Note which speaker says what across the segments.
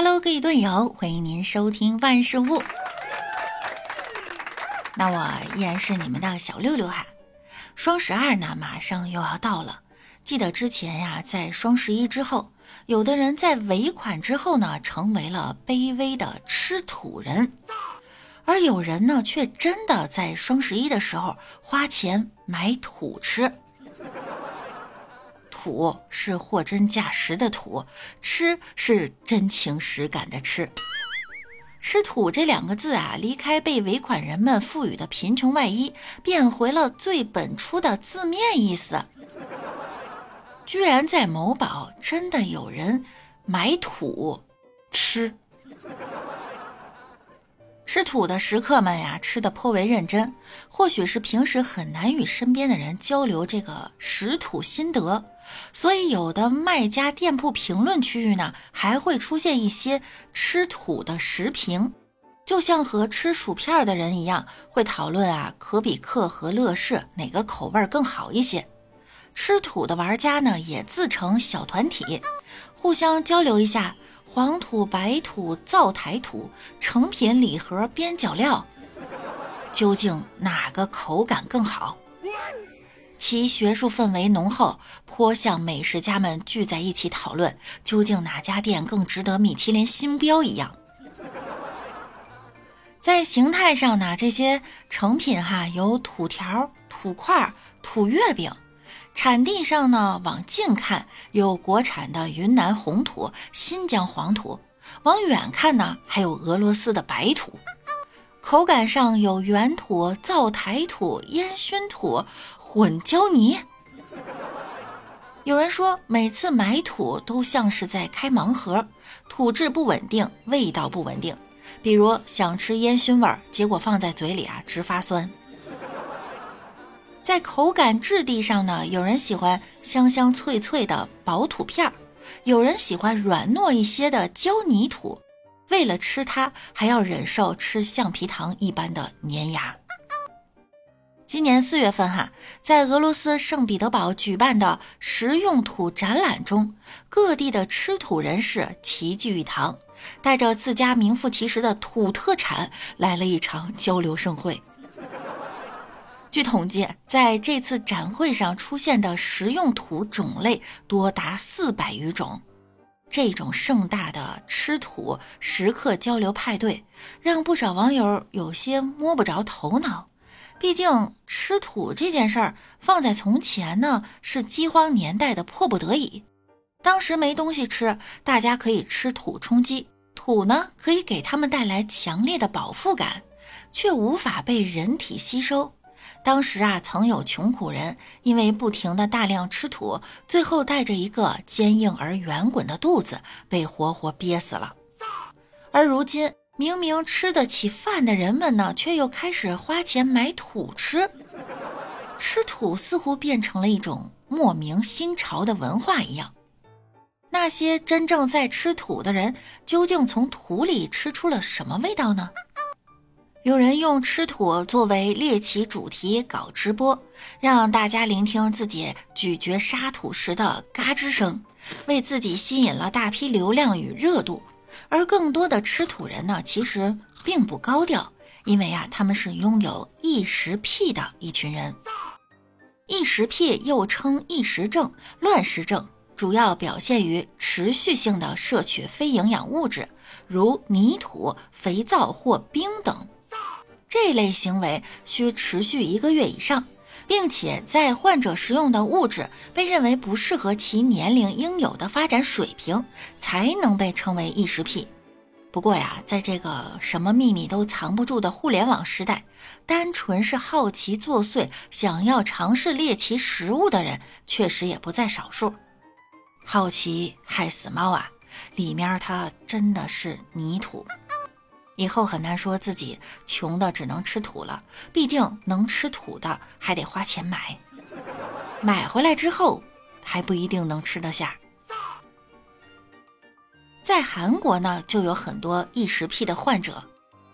Speaker 1: Hello，各位队友，欢迎您收听万事屋。那我依然是你们的小六六哈。双十二呢，马上又要到了。记得之前呀，在双十一之后，有的人在尾款之后呢，成为了卑微的吃土人，而有人呢，却真的在双十一的时候花钱买土吃。土是货真价实的土，吃是真情实感的吃。吃土这两个字啊，离开被尾款人们赋予的贫穷外衣，变回了最本初的字面意思。居然在某宝真的有人买土吃。吃土的食客们呀，吃的颇为认真。或许是平时很难与身边的人交流这个食土心得，所以有的卖家店铺评论区域呢，还会出现一些吃土的食评，就像和吃薯片的人一样，会讨论啊，可比克和乐事哪个口味更好一些。吃土的玩家呢，也自成小团体，互相交流一下。黄土、白土、灶台土，成品礼盒边角料，究竟哪个口感更好？其学术氛围浓厚，颇像美食家们聚在一起讨论究竟哪家店更值得米其林星标一样。在形态上呢，这些成品哈有土条、土块、土月饼。产地上呢，往近看有国产的云南红土、新疆黄土；往远看呢，还有俄罗斯的白土。口感上有原土、灶台土、烟熏土、混胶泥。有人说，每次买土都像是在开盲盒，土质不稳定，味道不稳定。比如想吃烟熏味儿，结果放在嘴里啊，直发酸。在口感质地上呢，有人喜欢香香脆脆的薄土片儿，有人喜欢软糯一些的胶泥土。为了吃它，还要忍受吃橡皮糖一般的粘牙。今年四月份哈，在俄罗斯圣彼得堡举办的食用土展览中，各地的吃土人士齐聚一堂，带着自家名副其实的土特产来了一场交流盛会。据统计，在这次展会上出现的食用土种类多达四百余种。这种盛大的吃土食客交流派对，让不少网友有些摸不着头脑。毕竟吃土这件事儿，放在从前呢，是饥荒年代的迫不得已。当时没东西吃，大家可以吃土充饥。土呢，可以给他们带来强烈的饱腹感，却无法被人体吸收。当时啊，曾有穷苦人因为不停的大量吃土，最后带着一个坚硬而圆滚的肚子被活活憋死了。而如今，明明吃得起饭的人们呢，却又开始花钱买土吃，吃土似乎变成了一种莫名新潮的文化一样。那些真正在吃土的人，究竟从土里吃出了什么味道呢？有人用吃土作为猎奇主题搞直播，让大家聆听自己咀嚼沙土时的嘎吱声，为自己吸引了大批流量与热度。而更多的吃土人呢，其实并不高调，因为啊，他们是拥有异食癖的一群人。异食癖又称异食症、乱食症，主要表现于持续性的摄取非营养物质，如泥土、肥皂或冰等。这类行为需持续一个月以上，并且在患者食用的物质被认为不适合其年龄应有的发展水平，才能被称为异食癖。不过呀，在这个什么秘密都藏不住的互联网时代，单纯是好奇作祟、想要尝试猎奇食物的人，确实也不在少数。好奇害死猫啊！里面它真的是泥土。以后很难说自己穷的只能吃土了，毕竟能吃土的还得花钱买，买回来之后还不一定能吃得下。在韩国呢，就有很多异食癖的患者。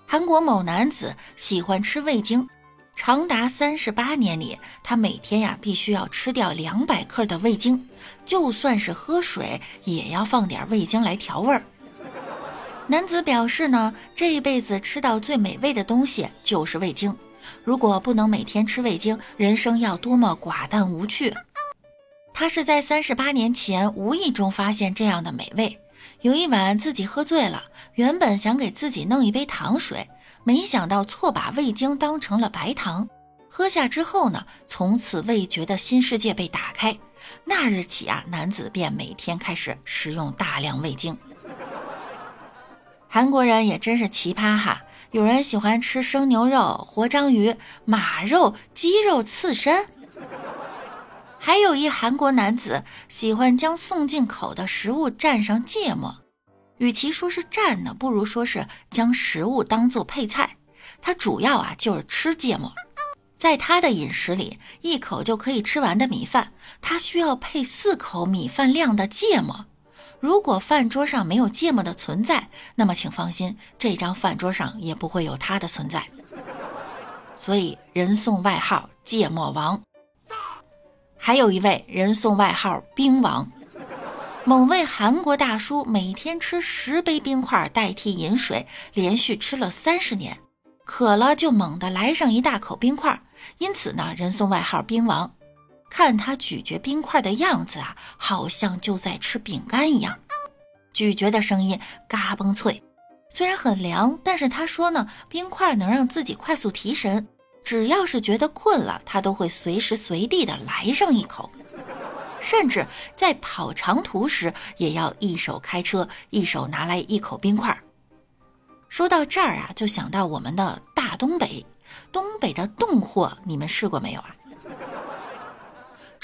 Speaker 1: 韩国某男子喜欢吃味精，长达三十八年里，他每天呀必须要吃掉两百克的味精，就算是喝水也要放点味精来调味儿。男子表示呢，这一辈子吃到最美味的东西就是味精，如果不能每天吃味精，人生要多么寡淡无趣。他是在三十八年前无意中发现这样的美味。有一晚自己喝醉了，原本想给自己弄一杯糖水，没想到错把味精当成了白糖。喝下之后呢，从此味觉的新世界被打开。那日起啊，男子便每天开始食用大量味精。韩国人也真是奇葩哈！有人喜欢吃生牛肉、活章鱼、马肉、鸡肉刺身，还有一韩国男子喜欢将送进口的食物蘸上芥末。与其说是蘸呢，不如说是将食物当做配菜。他主要啊就是吃芥末。在他的饮食里，一口就可以吃完的米饭，他需要配四口米饭量的芥末。如果饭桌上没有芥末的存在，那么请放心，这张饭桌上也不会有他的存在。所以人送外号“芥末王”。还有一位人送外号“冰王”。某位韩国大叔每天吃十杯冰块代替饮水，连续吃了三十年，渴了就猛地来上一大口冰块，因此呢，人送外号“冰王”。看他咀嚼冰块的样子啊，好像就在吃饼干一样，咀嚼的声音嘎嘣脆。虽然很凉，但是他说呢，冰块能让自己快速提神。只要是觉得困了，他都会随时随地的来上一口，甚至在跑长途时也要一手开车，一手拿来一口冰块。说到这儿啊，就想到我们的大东北，东北的冻货，你们试过没有啊？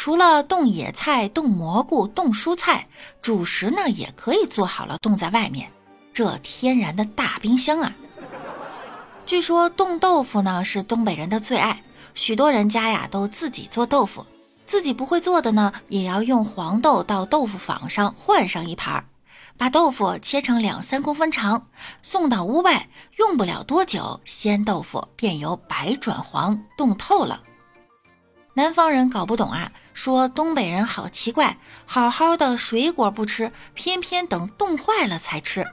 Speaker 1: 除了冻野菜、冻蘑菇、冻蔬菜，主食呢也可以做好了冻在外面，这天然的大冰箱啊！据说冻豆腐呢是东北人的最爱，许多人家呀都自己做豆腐，自己不会做的呢，也要用黄豆到豆腐坊上换上一盘，把豆腐切成两三公分长，送到屋外，用不了多久，鲜豆腐便由白转黄，冻透了。南方人搞不懂啊，说东北人好奇怪，好好的水果不吃，偏偏等冻坏了才吃。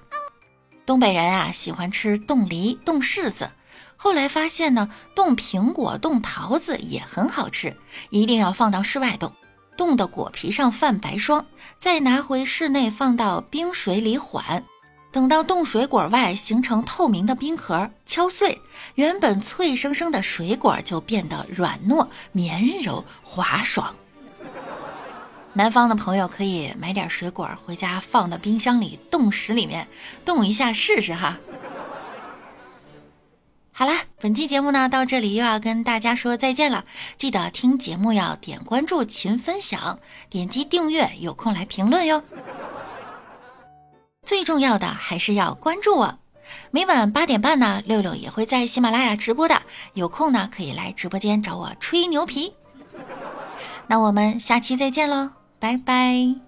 Speaker 1: 东北人啊喜欢吃冻梨、冻柿子，后来发现呢，冻苹果、冻桃子也很好吃，一定要放到室外冻，冻的果皮上泛白霜，再拿回室内放到冰水里缓。等到冻水果外形成透明的冰壳，敲碎，原本脆生生的水果就变得软糯、绵柔、滑爽。南方的朋友可以买点水果回家放到冰箱里冻室里面冻一下试试哈。好啦，本期节目呢到这里又要跟大家说再见了，记得听节目要点关注、勤分享、点击订阅，有空来评论哟。最重要的还是要关注我，每晚八点半呢，六六也会在喜马拉雅直播的，有空呢可以来直播间找我吹牛皮。那我们下期再见喽，拜拜。